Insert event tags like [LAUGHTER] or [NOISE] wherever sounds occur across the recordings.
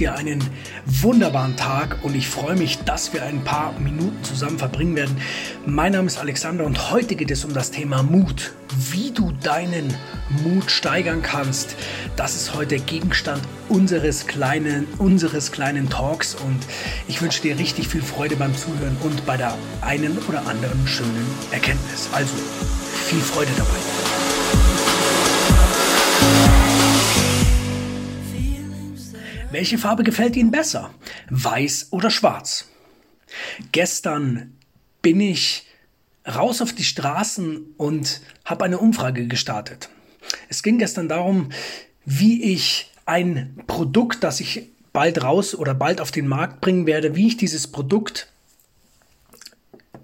dir einen wunderbaren Tag und ich freue mich, dass wir ein paar Minuten zusammen verbringen werden. Mein Name ist Alexander und heute geht es um das Thema Mut. Wie du deinen Mut steigern kannst, das ist heute Gegenstand unseres kleinen, unseres kleinen Talks und ich wünsche dir richtig viel Freude beim Zuhören und bei der einen oder anderen schönen Erkenntnis. Also viel Freude dabei. Welche Farbe gefällt Ihnen besser? Weiß oder schwarz? Gestern bin ich raus auf die Straßen und habe eine Umfrage gestartet. Es ging gestern darum, wie ich ein Produkt, das ich bald raus oder bald auf den Markt bringen werde, wie ich dieses Produkt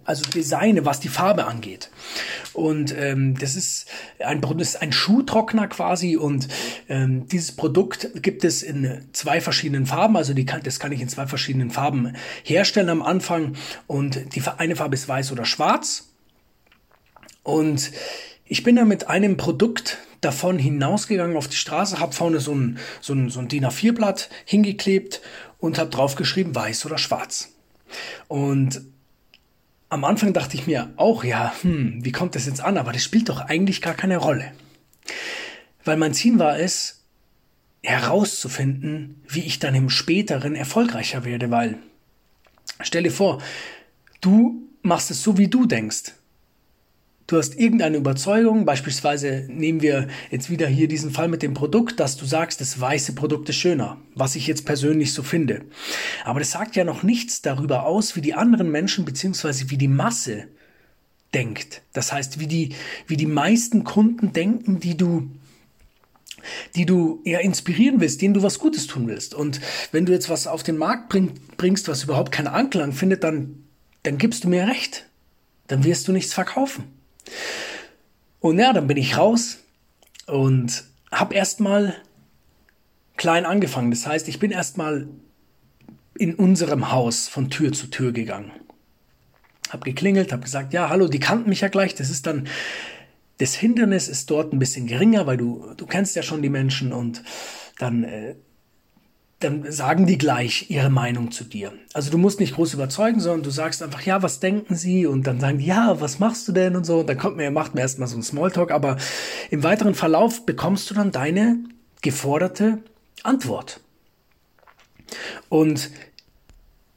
also designe, was die Farbe angeht. Und ähm, das ist ein, das ist ein Schuhtrockner quasi und ähm, dieses Produkt gibt es in zwei verschiedenen Farben. Also die kann, das kann ich in zwei verschiedenen Farben herstellen am Anfang. Und die eine Farbe ist weiß oder schwarz. Und ich bin da mit einem Produkt davon hinausgegangen auf die Straße, habe vorne so ein, so ein, so ein DIN A4-Blatt hingeklebt und habe drauf geschrieben, weiß oder schwarz. Und am Anfang dachte ich mir auch, ja, hm, wie kommt das jetzt an? Aber das spielt doch eigentlich gar keine Rolle. Weil mein Ziel war es, herauszufinden, wie ich dann im späteren erfolgreicher werde, weil stell dir vor, du machst es so, wie du denkst. Du hast irgendeine Überzeugung, beispielsweise nehmen wir jetzt wieder hier diesen Fall mit dem Produkt, dass du sagst, das weiße Produkt ist schöner, was ich jetzt persönlich so finde. Aber das sagt ja noch nichts darüber aus, wie die anderen Menschen beziehungsweise wie die Masse denkt. Das heißt, wie die, wie die meisten Kunden denken, die du die du eher inspirieren willst, denen du was Gutes tun willst. Und wenn du jetzt was auf den Markt bring, bringst, was überhaupt keinen Anklang findet, dann, dann gibst du mir recht. Dann wirst du nichts verkaufen. Und ja, dann bin ich raus und habe erstmal klein angefangen. Das heißt, ich bin erstmal in unserem Haus von Tür zu Tür gegangen. Hab geklingelt, hab gesagt, ja, hallo, die kannten mich ja gleich. Das ist dann, das Hindernis ist dort ein bisschen geringer, weil du, du kennst ja schon die Menschen und dann äh, dann sagen die gleich ihre Meinung zu dir. Also du musst nicht groß überzeugen, sondern du sagst einfach, ja, was denken sie? Und dann sagen die, ja, was machst du denn? Und so. Und dann kommt mir, macht mir erstmal so ein Smalltalk, aber im weiteren Verlauf bekommst du dann deine geforderte Antwort. Und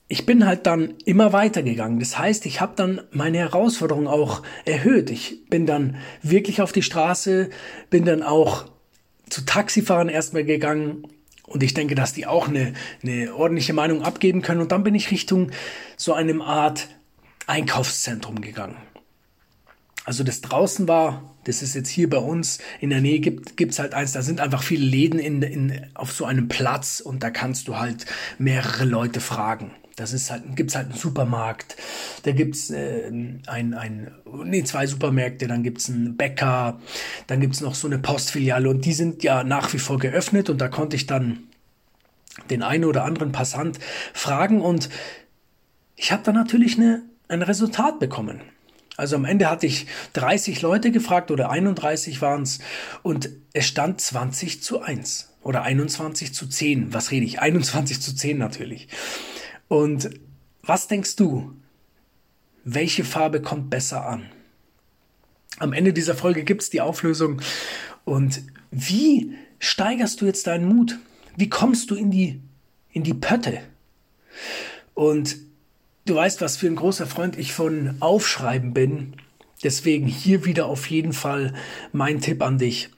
ich bin halt dann immer weitergegangen. Das heißt, ich habe dann meine Herausforderung auch erhöht. Ich bin dann wirklich auf die Straße, bin dann auch zu Taxifahren erstmal gegangen und ich denke, dass die auch eine, eine ordentliche Meinung abgeben können. Und dann bin ich Richtung so einem Art Einkaufszentrum gegangen. Also das draußen war, das ist jetzt hier bei uns in der Nähe, gibt es halt eins, da sind einfach viele Läden in, in, auf so einem Platz und da kannst du halt mehrere Leute fragen. Das ist halt, gibt's halt einen Supermarkt, da gibt's äh, ein, ein, nee, zwei Supermärkte, dann gibt's einen Bäcker, dann gibt's noch so eine Postfiliale und die sind ja nach wie vor geöffnet und da konnte ich dann den einen oder anderen Passant fragen und ich habe dann natürlich eine, ein Resultat bekommen. Also am Ende hatte ich 30 Leute gefragt oder 31 waren es und es stand 20 zu 1 oder 21 zu 10. Was rede ich? 21 zu 10 natürlich. Und was denkst du? Welche Farbe kommt besser an? Am Ende dieser Folge gibt es die Auflösung. Und wie steigerst du jetzt deinen Mut? Wie kommst du in die, in die Pötte? Und du weißt, was für ein großer Freund ich von Aufschreiben bin. Deswegen hier wieder auf jeden Fall mein Tipp an dich.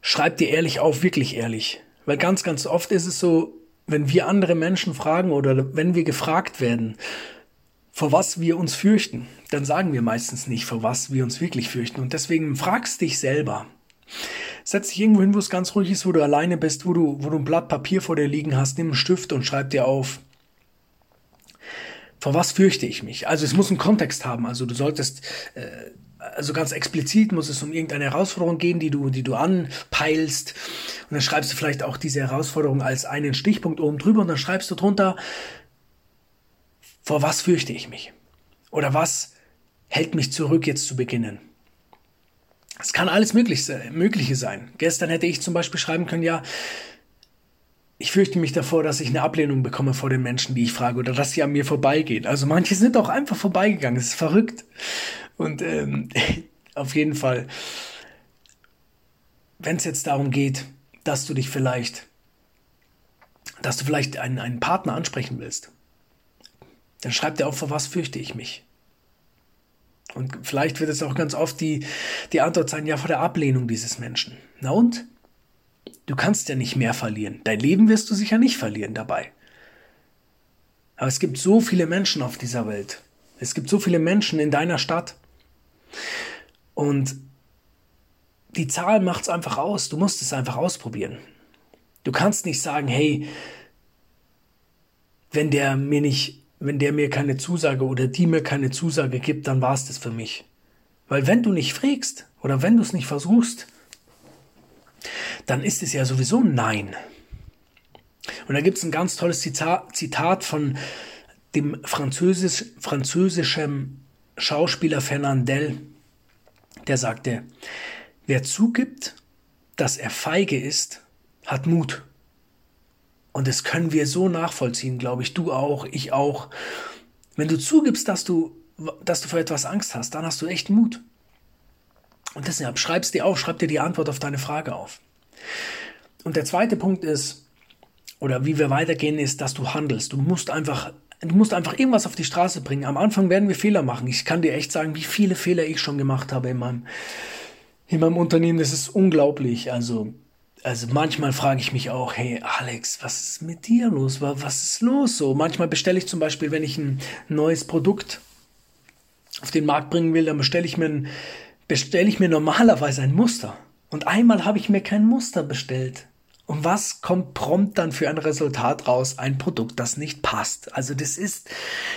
Schreib dir ehrlich auf, wirklich ehrlich. Weil ganz, ganz oft ist es so, wenn wir andere Menschen fragen oder wenn wir gefragt werden, vor was wir uns fürchten, dann sagen wir meistens nicht, vor was wir uns wirklich fürchten. Und deswegen fragst dich selber. Setz dich irgendwo hin, wo es ganz ruhig ist, wo du alleine bist, wo du, wo du ein Blatt Papier vor dir liegen hast, nimm einen Stift und schreib dir auf. Vor was fürchte ich mich? Also es muss einen Kontext haben. Also du solltest äh, also ganz explizit muss es um irgendeine Herausforderung gehen, die du, die du anpeilst. Und dann schreibst du vielleicht auch diese Herausforderung als einen Stichpunkt oben drüber und dann schreibst du drunter, vor was fürchte ich mich? Oder was hält mich zurück, jetzt zu beginnen? Es kann alles Mögliche sein. Gestern hätte ich zum Beispiel schreiben können, ja, ich fürchte mich davor, dass ich eine Ablehnung bekomme vor den Menschen, die ich frage, oder dass sie an mir vorbeigehen. Also manche sind auch einfach vorbeigegangen. Es ist verrückt. Und ähm, [LAUGHS] auf jeden Fall, wenn es jetzt darum geht, dass du dich vielleicht, dass du vielleicht einen, einen Partner ansprechen willst, dann schreib dir auf, vor was fürchte ich mich. Und vielleicht wird es auch ganz oft die, die Antwort sein, ja, vor der Ablehnung dieses Menschen. Na und? Du kannst ja nicht mehr verlieren. Dein Leben wirst du sicher nicht verlieren dabei. Aber es gibt so viele Menschen auf dieser Welt. Es gibt so viele Menschen in deiner Stadt. Und die Zahl macht es einfach aus. Du musst es einfach ausprobieren. Du kannst nicht sagen, hey, wenn der mir nicht, wenn der mir keine Zusage oder die mir keine Zusage gibt, dann war es das für mich. Weil wenn du nicht fragst oder wenn du es nicht versuchst, dann ist es ja sowieso Nein. Und da gibt es ein ganz tolles Zitat von dem Französisch, französischen Schauspieler Fernandel, der sagte, wer zugibt, dass er feige ist, hat Mut. Und das können wir so nachvollziehen, glaube ich, du auch, ich auch. Wenn du zugibst, dass du, dass du vor etwas Angst hast, dann hast du echt Mut. Und deshalb schreibst dir auf, schreib dir die Antwort auf deine Frage auf. Und der zweite Punkt ist, oder wie wir weitergehen, ist, dass du handelst. Du musst einfach, du musst einfach irgendwas auf die Straße bringen. Am Anfang werden wir Fehler machen. Ich kann dir echt sagen, wie viele Fehler ich schon gemacht habe in meinem, in meinem Unternehmen. Das ist unglaublich. Also, also manchmal frage ich mich auch, hey Alex, was ist mit dir los? Was ist los so? Manchmal bestelle ich zum Beispiel, wenn ich ein neues Produkt auf den Markt bringen will, dann bestelle ich mir, ein, bestelle ich mir normalerweise ein Muster. Und einmal habe ich mir kein Muster bestellt. Und was kommt prompt dann für ein Resultat raus? Ein Produkt, das nicht passt. Also das ist,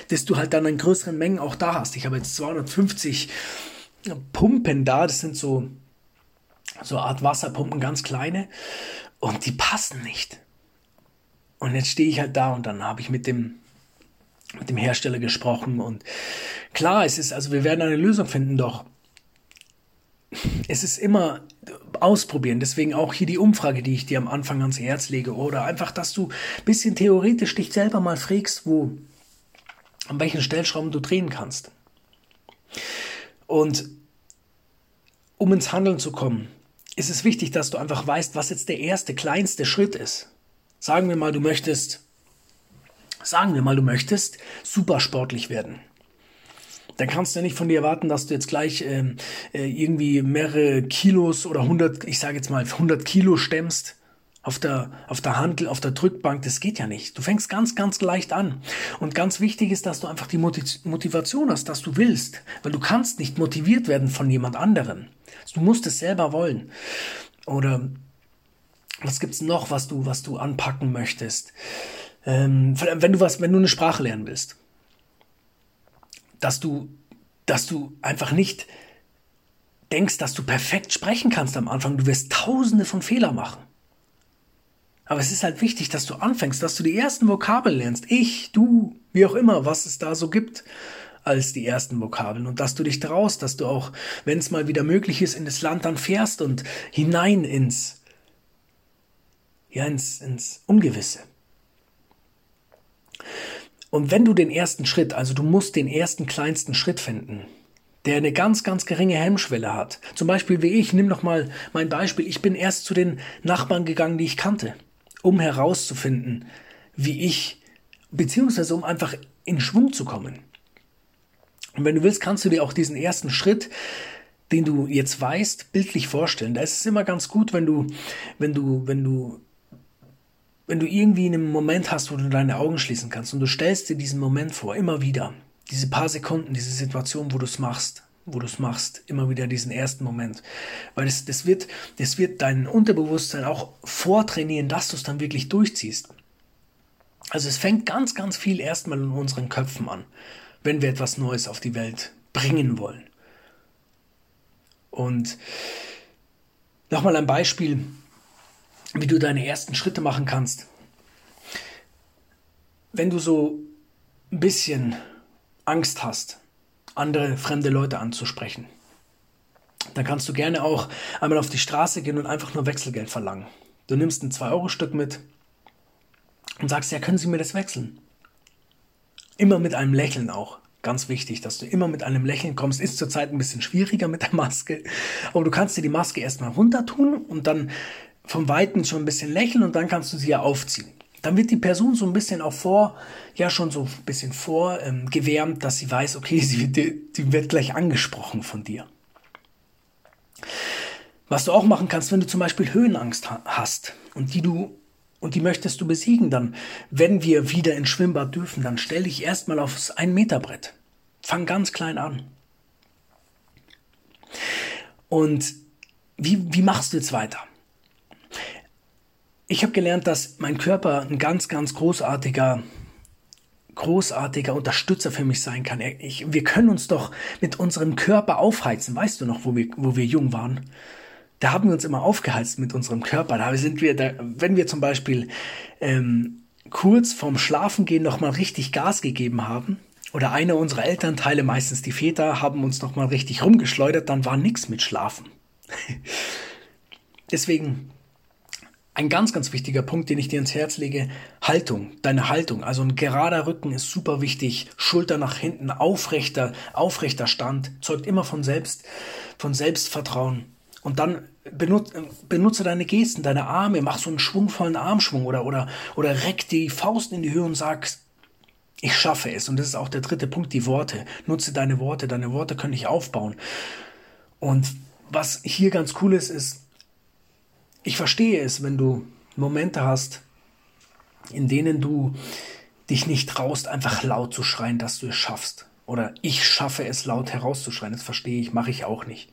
dass du halt dann in größeren Mengen auch da hast. Ich habe jetzt 250 Pumpen da. Das sind so, so Art Wasserpumpen, ganz kleine. Und die passen nicht. Und jetzt stehe ich halt da und dann habe ich mit dem, mit dem Hersteller gesprochen. Und klar, es ist, also wir werden eine Lösung finden, doch es ist immer ausprobieren. Deswegen auch hier die Umfrage, die ich dir am Anfang ans Herz lege. Oder einfach, dass du ein bisschen theoretisch dich selber mal fragst, wo, an welchen Stellschrauben du drehen kannst. Und um ins Handeln zu kommen, ist es wichtig, dass du einfach weißt, was jetzt der erste, kleinste Schritt ist. Sagen wir mal, du möchtest, sagen wir mal, du möchtest supersportlich werden dann kannst du ja nicht von dir erwarten, dass du jetzt gleich ähm, äh, irgendwie mehrere Kilos oder 100, ich sage jetzt mal 100 Kilo stemmst auf der, auf der Handel, auf der Drückbank, das geht ja nicht. Du fängst ganz, ganz leicht an. Und ganz wichtig ist, dass du einfach die Motivation hast, dass du willst. Weil du kannst nicht motiviert werden von jemand anderem. Du musst es selber wollen. Oder was gibt's noch, was du, was du anpacken möchtest? Ähm, wenn du was, wenn du eine Sprache lernen willst dass du, dass du einfach nicht denkst, dass du perfekt sprechen kannst am Anfang. Du wirst tausende von Fehlern machen. Aber es ist halt wichtig, dass du anfängst, dass du die ersten Vokabeln lernst. Ich, du, wie auch immer, was es da so gibt als die ersten Vokabeln und dass du dich traust, dass du auch, wenn es mal wieder möglich ist, in das Land dann fährst und hinein ins, ja, ins, ins Ungewisse. Und wenn du den ersten Schritt, also du musst den ersten kleinsten Schritt finden, der eine ganz, ganz geringe Hemmschwelle hat. Zum Beispiel wie ich, nimm noch mal mein Beispiel. Ich bin erst zu den Nachbarn gegangen, die ich kannte, um herauszufinden, wie ich, beziehungsweise um einfach in Schwung zu kommen. Und wenn du willst, kannst du dir auch diesen ersten Schritt, den du jetzt weißt, bildlich vorstellen. Da ist es immer ganz gut, wenn du, wenn du, wenn du wenn du irgendwie einen Moment hast, wo du deine Augen schließen kannst und du stellst dir diesen Moment vor, immer wieder, diese paar Sekunden, diese Situation, wo du es machst, wo du es machst, immer wieder diesen ersten Moment. Weil das, das, wird, das wird dein Unterbewusstsein auch vortrainieren, dass du es dann wirklich durchziehst. Also es fängt ganz, ganz viel erstmal in unseren Köpfen an, wenn wir etwas Neues auf die Welt bringen wollen. Und nochmal ein Beispiel, wie du deine ersten Schritte machen kannst. Wenn du so ein bisschen Angst hast, andere fremde Leute anzusprechen, dann kannst du gerne auch einmal auf die Straße gehen und einfach nur Wechselgeld verlangen. Du nimmst ein 2-Euro-Stück mit und sagst, ja, können Sie mir das wechseln? Immer mit einem Lächeln auch. Ganz wichtig, dass du immer mit einem Lächeln kommst. Ist zurzeit ein bisschen schwieriger mit der Maske. Aber du kannst dir die Maske erstmal runter tun und dann vom Weiten schon ein bisschen lächeln und dann kannst du sie ja aufziehen. Dann wird die Person so ein bisschen auch vor, ja schon so ein bisschen vorgewärmt, ähm, dass sie weiß, okay, [LAUGHS] sie, die, die wird gleich angesprochen von dir. Was du auch machen kannst, wenn du zum Beispiel Höhenangst hast und die du und die möchtest du besiegen, dann, wenn wir wieder ins Schwimmbad dürfen, dann stell dich erstmal aufs 1 Meter Brett. Fang ganz klein an. Und wie, wie machst du jetzt weiter? Ich habe gelernt, dass mein Körper ein ganz, ganz großartiger, großartiger Unterstützer für mich sein kann. Ich, wir können uns doch mit unserem Körper aufheizen. Weißt du noch, wo wir, wo wir jung waren? da haben wir uns immer aufgeheizt mit unserem Körper. Da sind wir, da, wenn wir zum Beispiel ähm, kurz vorm Schlafengehen noch mal richtig Gas gegeben haben, oder einer unserer Elternteile, meistens die Väter, haben uns noch mal richtig rumgeschleudert, dann war nichts mit Schlafen. [LAUGHS] Deswegen ein ganz, ganz wichtiger Punkt, den ich dir ins Herz lege, Haltung, deine Haltung. Also ein gerader Rücken ist super wichtig, Schulter nach hinten, aufrechter, aufrechter Stand, zeugt immer von Selbst, von Selbstvertrauen. Und dann benutze, benutze deine Gesten, deine Arme, mach so einen schwungvollen Armschwung oder, oder, oder reck die Faust in die Höhe und sag, ich schaffe es. Und das ist auch der dritte Punkt, die Worte. Nutze deine Worte, deine Worte können dich aufbauen. Und was hier ganz cool ist, ist, ich verstehe es, wenn du Momente hast, in denen du dich nicht traust, einfach laut zu schreien, dass du es schaffst. Oder ich schaffe es, laut herauszuschreien. Das verstehe ich, mache ich auch nicht.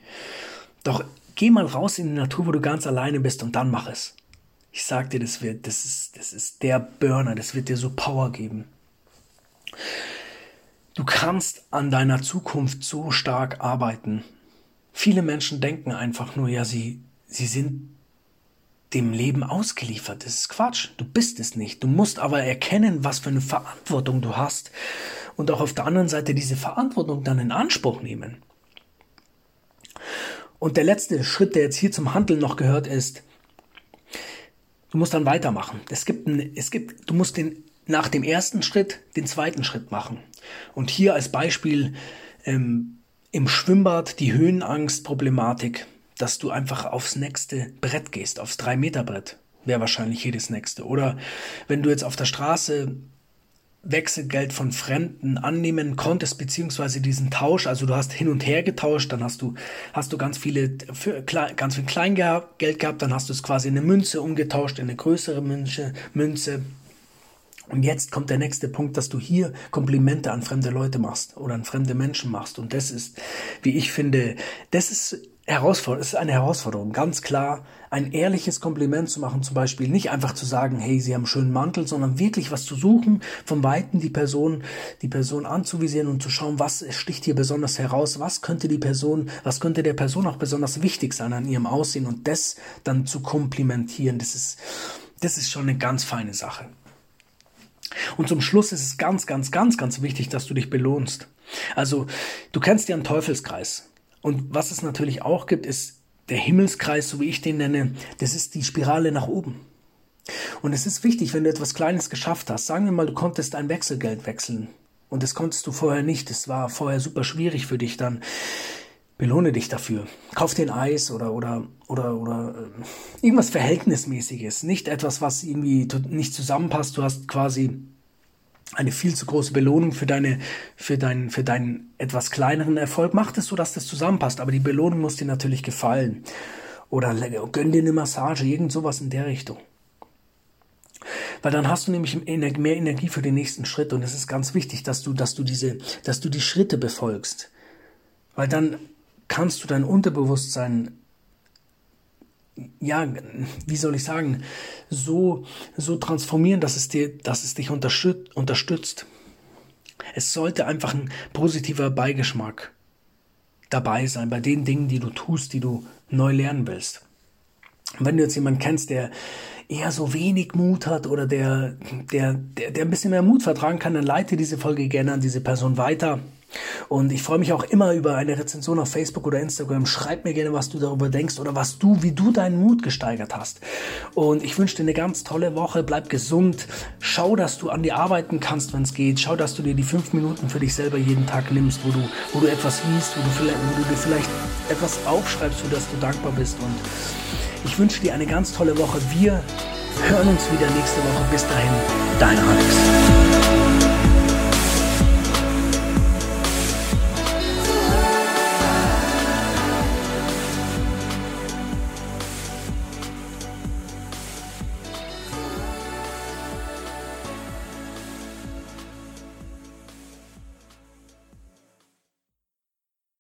Doch Geh mal raus in die Natur, wo du ganz alleine bist und dann mach es. Ich sag dir, das wird, das ist, das ist der Burner, das wird dir so Power geben. Du kannst an deiner Zukunft so stark arbeiten. Viele Menschen denken einfach nur, ja, sie, sie sind dem Leben ausgeliefert. Das ist Quatsch. Du bist es nicht. Du musst aber erkennen, was für eine Verantwortung du hast und auch auf der anderen Seite diese Verantwortung dann in Anspruch nehmen. Und der letzte Schritt, der jetzt hier zum Handeln noch gehört, ist, du musst dann weitermachen. Es gibt, ein, es gibt, du musst den, nach dem ersten Schritt den zweiten Schritt machen. Und hier als Beispiel ähm, im Schwimmbad die Höhenangst-Problematik, dass du einfach aufs nächste Brett gehst, aufs 3-Meter-Brett, wäre wahrscheinlich jedes nächste. Oder wenn du jetzt auf der Straße Wechselgeld von Fremden annehmen konntest, beziehungsweise diesen Tausch, also du hast hin und her getauscht, dann hast du, hast du ganz viele, für, ganz viel Kleingeld gehabt, dann hast du es quasi in eine Münze umgetauscht, in eine größere Münze, Münze. Und jetzt kommt der nächste Punkt, dass du hier Komplimente an fremde Leute machst oder an fremde Menschen machst. Und das ist, wie ich finde, das ist Herausforderung, es ist eine Herausforderung, ganz klar, ein ehrliches Kompliment zu machen, zum Beispiel nicht einfach zu sagen, hey, Sie haben einen schönen Mantel, sondern wirklich was zu suchen, vom Weiten die Person, die Person anzuvisieren und zu schauen, was sticht hier besonders heraus, was könnte die Person, was könnte der Person auch besonders wichtig sein an ihrem Aussehen und das dann zu komplimentieren, das ist, das ist schon eine ganz feine Sache. Und zum Schluss ist es ganz, ganz, ganz, ganz wichtig, dass du dich belohnst. Also, du kennst ja einen Teufelskreis. Und was es natürlich auch gibt, ist der Himmelskreis, so wie ich den nenne, das ist die Spirale nach oben. Und es ist wichtig, wenn du etwas Kleines geschafft hast. Sagen wir mal, du konntest ein Wechselgeld wechseln. Und das konntest du vorher nicht. Das war vorher super schwierig für dich. Dann belohne dich dafür. Kauf dir ein Eis oder, oder, oder, oder äh, irgendwas Verhältnismäßiges. Nicht etwas, was irgendwie nicht zusammenpasst. Du hast quasi eine viel zu große Belohnung für deine, für deinen, für deinen etwas kleineren Erfolg. Mach es so, dass das zusammenpasst, aber die Belohnung muss dir natürlich gefallen. Oder gönn dir eine Massage, irgend sowas in der Richtung. Weil dann hast du nämlich mehr Energie für den nächsten Schritt und es ist ganz wichtig, dass du, dass du diese, dass du die Schritte befolgst. Weil dann kannst du dein Unterbewusstsein ja, wie soll ich sagen, so, so transformieren, dass es dir, dass es dich unterstützt. Es sollte einfach ein positiver Beigeschmack dabei sein bei den Dingen, die du tust, die du neu lernen willst. Und wenn du jetzt jemanden kennst, der eher so wenig Mut hat oder der, der, der, der ein bisschen mehr Mut vertragen kann, dann leite diese Folge gerne an diese Person weiter. Und ich freue mich auch immer über eine Rezension auf Facebook oder Instagram. Schreib mir gerne, was du darüber denkst oder was du, wie du deinen Mut gesteigert hast. Und ich wünsche dir eine ganz tolle Woche. Bleib gesund. Schau, dass du an dir arbeiten kannst, wenn es geht. Schau, dass du dir die fünf Minuten für dich selber jeden Tag nimmst, wo du, wo du etwas liest, wo du, vielleicht, wo du dir vielleicht etwas aufschreibst, für das du dankbar bist. Und ich wünsche dir eine ganz tolle Woche. Wir hören uns wieder nächste Woche. Bis dahin, dein Alex.